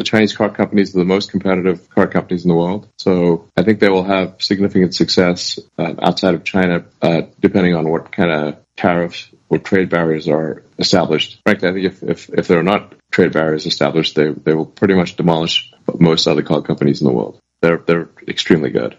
the Chinese car companies are the most competitive car companies in the world. So I think they will have significant success uh, outside of China, uh, depending on what kind of tariffs or trade barriers are established. Frankly, I think if, if, if there are not trade barriers established, they, they will pretty much demolish most other car companies in the world. They're, they're extremely good.